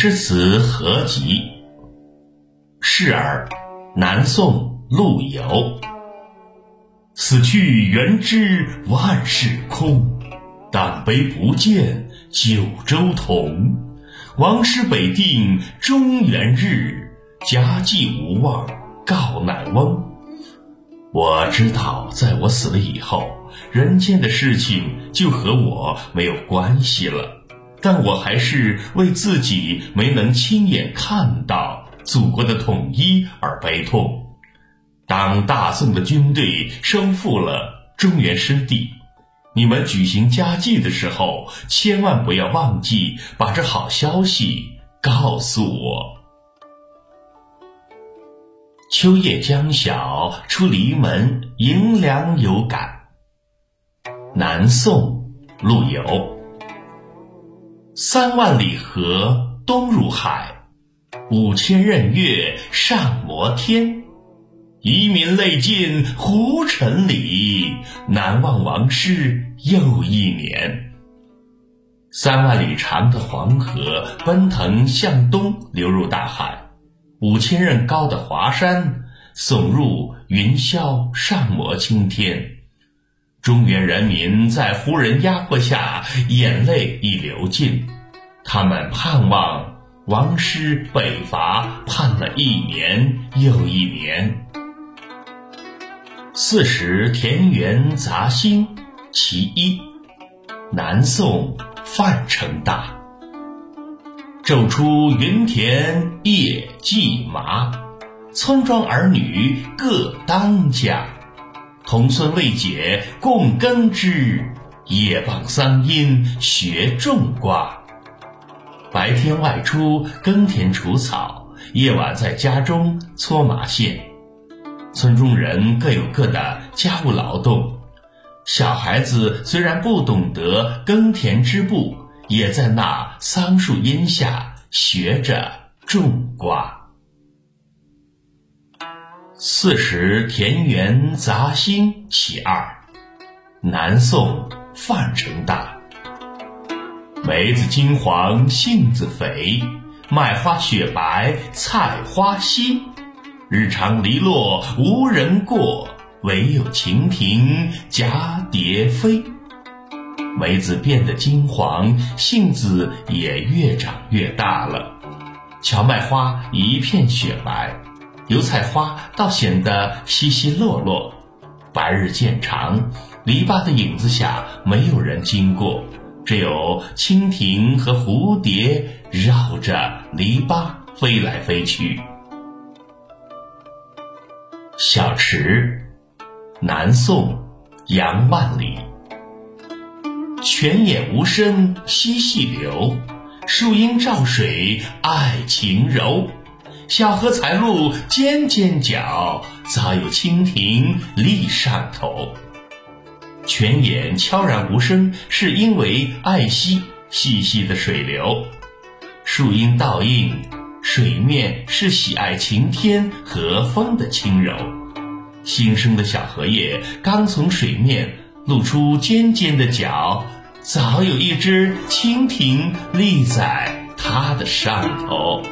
诗词合集。示儿，南宋陆游。死去元知万事空，但悲不见九州同。王师北定中原日，家祭无忘告乃翁。我知道，在我死了以后，人间的事情就和我没有关系了。但我还是为自己没能亲眼看到祖国的统一而悲痛。当大宋的军队收复了中原失地，你们举行家祭的时候，千万不要忘记把这好消息告诉我。秋夜将晓出篱门，迎凉有感。南宋陆游。三万里河东入海，五千仞岳上摩天。遗民泪尽胡尘里，难忘王师又一年。三万里长的黄河奔腾向东流入大海，五千仞高的华山耸入云霄上摩青天。中原人民在胡人压迫下，眼泪已流尽。他们盼望王师北伐，盼了一年又一年。四时田园杂兴，其一，南宋范成大。昼出耘田夜绩麻，村庄儿女各当家。童孙未解供耕织，夜傍桑阴学种瓜。白天外出耕田除草，夜晚在家中搓麻线。村中人各有各的家务劳动，小孩子虽然不懂得耕田织布，也在那桑树荫下学着种瓜。四时田园杂兴其二，南宋范成大。梅子金黄杏子肥，麦花雪白菜花稀。日长篱落无人过，唯有蜻蜓蛱蝶飞。梅子变得金黄，杏子也越长越大了。荞麦花一片雪白。油菜花倒显得稀稀落落，白日渐长，篱笆的影子下没有人经过，只有蜻蜓和蝴蝶绕着篱笆飞来飞去。小池，南宋杨万里。泉眼无声惜细流，树阴照水爱晴柔。小荷才露尖尖角，早有蜻蜓立上头。泉眼悄然无声，是因为爱惜细细的水流；树荫倒映，水面是喜爱晴天和风的轻柔。新生的小荷叶刚从水面露出尖尖的角，早有一只蜻蜓立在它的上头。